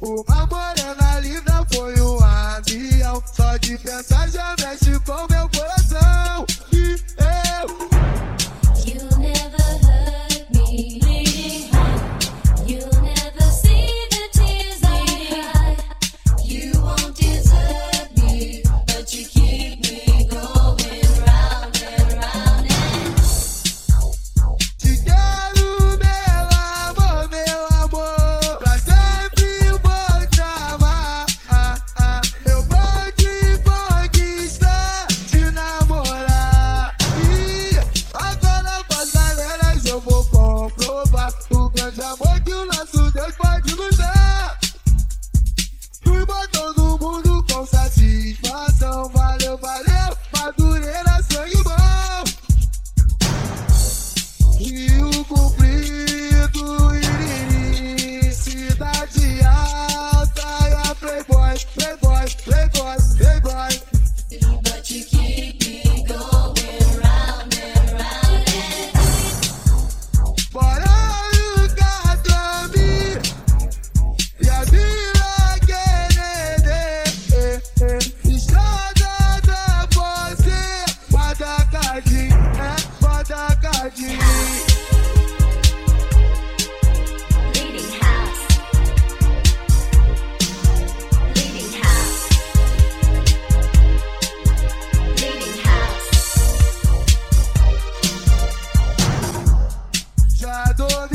Uma morena linda foi um avião. Só de pensar já mexe com meu coração. body. Cadi, é house. foda house. Já adorei.